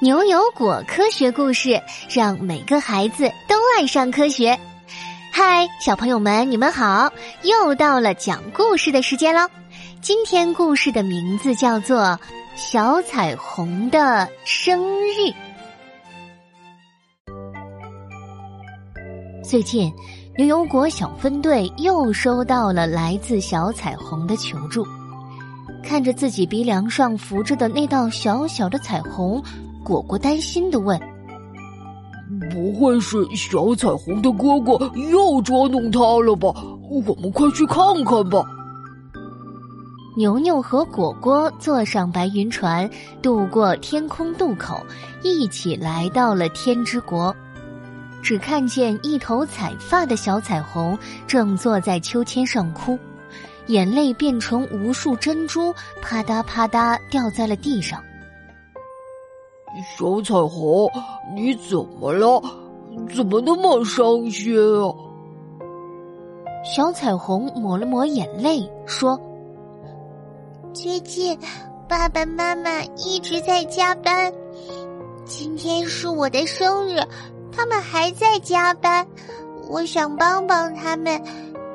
牛油果科学故事，让每个孩子都爱上科学。嗨，小朋友们，你们好！又到了讲故事的时间喽。今天故事的名字叫做《小彩虹的生日》。最近，牛油果小分队又收到了来自小彩虹的求助。看着自己鼻梁上浮着的那道小小的彩虹。果果担心的问：“不会是小彩虹的哥哥又捉弄他了吧？我们快去看看吧。”牛牛和果果坐上白云船，渡过天空渡口，一起来到了天之国。只看见一头彩发的小彩虹正坐在秋千上哭，眼泪变成无数珍珠，啪嗒啪嗒掉在了地上。小彩虹，你怎么了？怎么那么伤心啊？小彩虹抹了抹眼泪，说：“最近爸爸妈妈一直在加班，今天是我的生日，他们还在加班。我想帮帮他们，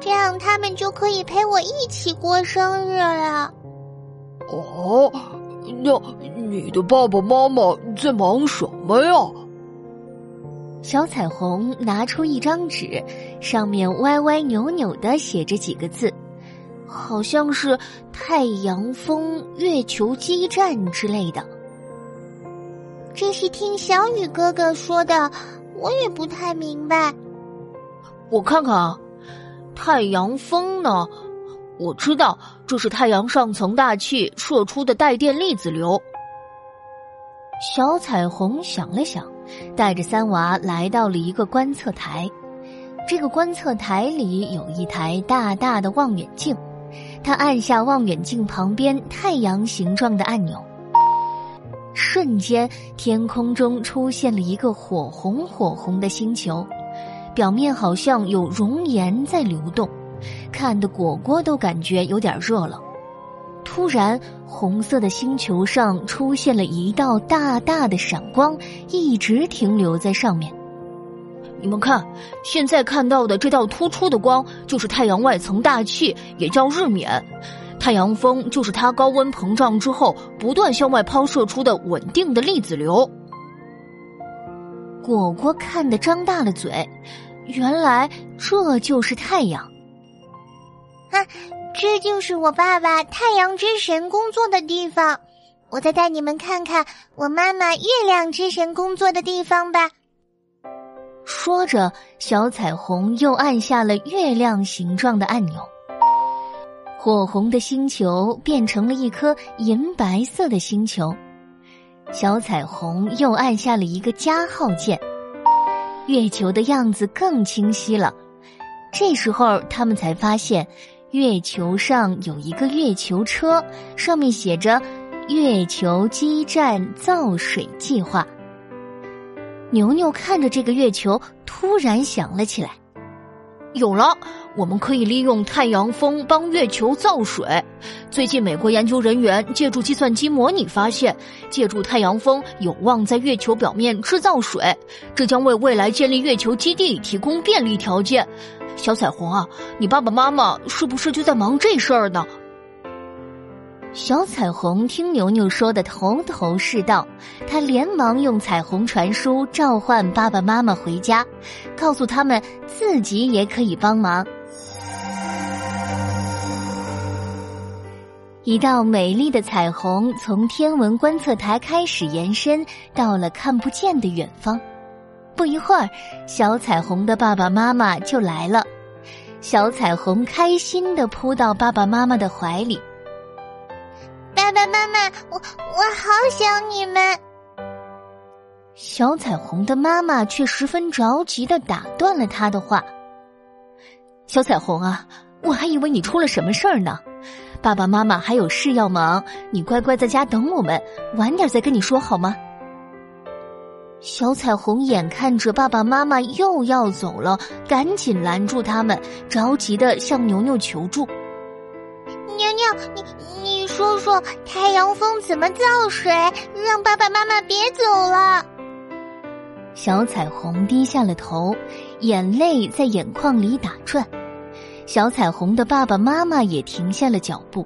这样他们就可以陪我一起过生日了。”哦。那你的爸爸妈妈在忙什么呀？小彩虹拿出一张纸，上面歪歪扭扭的写着几个字，好像是“太阳风月球基站”之类的。这是听小雨哥哥说的，我也不太明白。我看看啊，太阳风呢？我知道这是太阳上层大气射出的带电粒子流。小彩虹想了想，带着三娃来到了一个观测台。这个观测台里有一台大大的望远镜，他按下望远镜旁边太阳形状的按钮，瞬间天空中出现了一个火红火红的星球，表面好像有熔岩在流动。看的果果都感觉有点热了。突然，红色的星球上出现了一道大大的闪光，一直停留在上面。你们看，现在看到的这道突出的光，就是太阳外层大气，也叫日冕。太阳风就是它高温膨胀之后不断向外抛射出的稳定的粒子流。果果看得张大了嘴，原来这就是太阳。啊，这就是我爸爸太阳之神工作的地方。我再带你们看看我妈妈月亮之神工作的地方吧。说着，小彩虹又按下了月亮形状的按钮，火红的星球变成了一颗银白色的星球。小彩虹又按下了一个加号键，月球的样子更清晰了。这时候，他们才发现。月球上有一个月球车，上面写着“月球基站造水计划”。牛牛看着这个月球，突然想了起来：“有了，我们可以利用太阳风帮月球造水。最近，美国研究人员借助计算机模拟发现，借助太阳风有望在月球表面制造水，这将为未来建立月球基地提供便利条件。”小彩虹啊，你爸爸妈妈是不是就在忙这事儿呢？小彩虹听牛牛说的头头是道，他连忙用彩虹传书召唤爸爸妈妈回家，告诉他们自己也可以帮忙。一道美丽的彩虹从天文观测台开始延伸，到了看不见的远方。不一会儿，小彩虹的爸爸妈妈就来了。小彩虹开心的扑到爸爸妈妈的怀里。爸爸妈妈，我我好想你们。小彩虹的妈妈却十分着急的打断了他的话。小彩虹啊，我还以为你出了什么事儿呢。爸爸妈妈还有事要忙，你乖乖在家等我们，晚点再跟你说好吗？小彩虹眼看着爸爸妈妈又要走了，赶紧拦住他们，着急的向牛牛求助：“牛牛，你你说说太阳风怎么造水，让爸爸妈妈别走了。小彩虹低下了头，眼泪在眼眶里打转。小彩虹的爸爸妈妈也停下了脚步。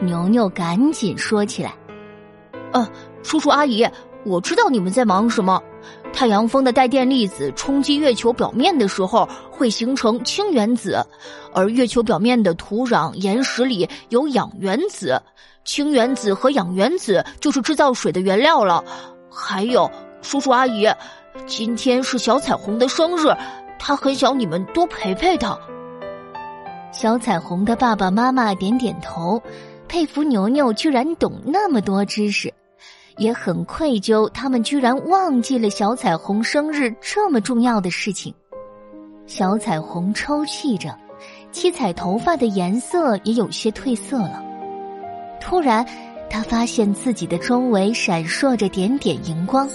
牛牛赶紧说起来：“呃，叔叔阿姨，我知道你们在忙什么。太阳风的带电粒子冲击月球表面的时候，会形成氢原子，而月球表面的土壤、岩石里有氧原子，氢原子和氧原子就是制造水的原料了。还有，叔叔阿姨，今天是小彩虹的生日，他很想你们多陪陪他。”小彩虹的爸爸妈妈点点头，佩服牛牛居然懂那么多知识，也很愧疚他们居然忘记了小彩虹生日这么重要的事情。小彩虹抽泣着，七彩头发的颜色也有些褪色了。突然，他发现自己的周围闪烁着点点荧光。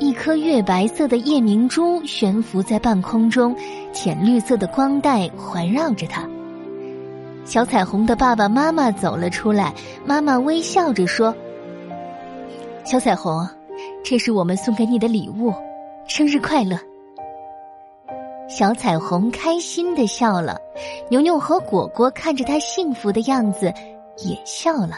一颗月白色的夜明珠悬浮在半空中，浅绿色的光带环绕着它。小彩虹的爸爸妈妈走了出来，妈妈微笑着说：“小彩虹，这是我们送给你的礼物，生日快乐！”小彩虹开心的笑了，牛牛和果果看着他幸福的样子，也笑了。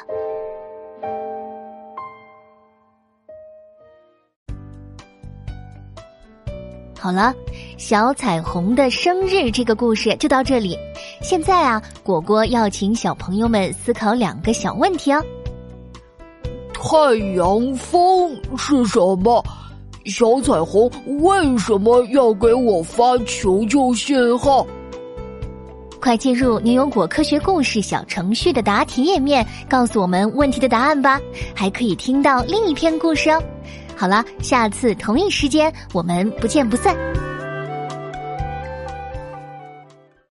好了，小彩虹的生日这个故事就到这里。现在啊，果果要请小朋友们思考两个小问题哦。太阳风是什么？小彩虹为什么要给我发求救信号？快进入牛油果科学故事小程序的答题页面，告诉我们问题的答案吧。还可以听到另一篇故事哦。好了，下次同一时间我们不见不散。